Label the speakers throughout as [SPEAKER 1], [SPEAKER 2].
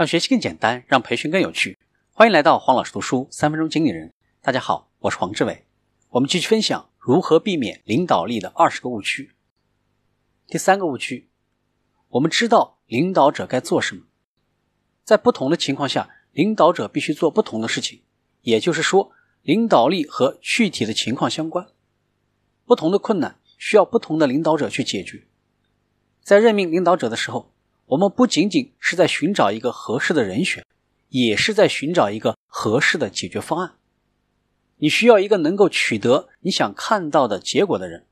[SPEAKER 1] 让学习更简单，让培训更有趣。欢迎来到黄老师读书三分钟经理人。大家好，我是黄志伟。我们继续分享如何避免领导力的二十个误区。第三个误区，我们知道领导者该做什么，在不同的情况下，领导者必须做不同的事情。也就是说，领导力和具体的情况相关，不同的困难需要不同的领导者去解决。在任命领导者的时候，我们不仅仅是在寻找一个合适的人选，也是在寻找一个合适的解决方案。你需要一个能够取得你想看到的结果的人。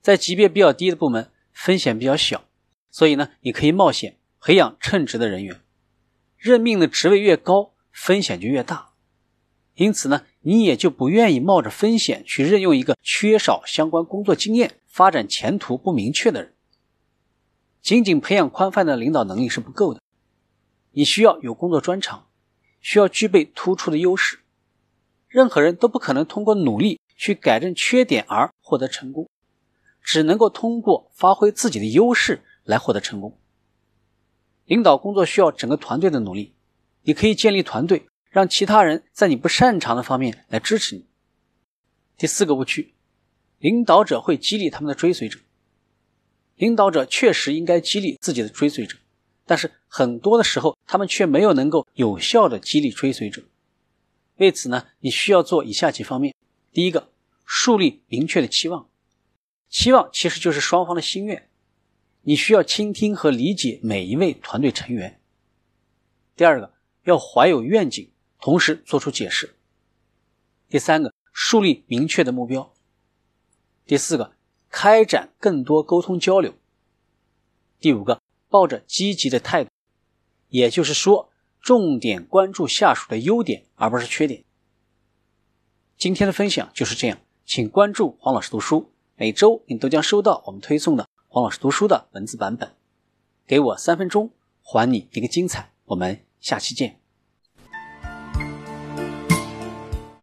[SPEAKER 1] 在级别比较低的部门，风险比较小，所以呢，你可以冒险培养称职的人员。任命的职位越高，风险就越大，因此呢，你也就不愿意冒着风险去任用一个缺少相关工作经验、发展前途不明确的人。仅仅培养宽泛的领导能力是不够的，你需要有工作专长，需要具备突出的优势。任何人都不可能通过努力去改正缺点而获得成功，只能够通过发挥自己的优势来获得成功。领导工作需要整个团队的努力，你可以建立团队，让其他人在你不擅长的方面来支持你。第四个误区，领导者会激励他们的追随者。领导者确实应该激励自己的追随者，但是很多的时候，他们却没有能够有效的激励追随者。为此呢，你需要做以下几方面：第一个，树立明确的期望，期望其实就是双方的心愿，你需要倾听和理解每一位团队成员。第二个，要怀有愿景，同时做出解释。第三个，树立明确的目标。第四个。开展更多沟通交流。第五个，抱着积极的态度，也就是说，重点关注下属的优点，而不是缺点。今天的分享就是这样，请关注黄老师读书，每周你都将收到我们推送的黄老师读书的文字版本。给我三分钟，还你一个精彩。我们下期见。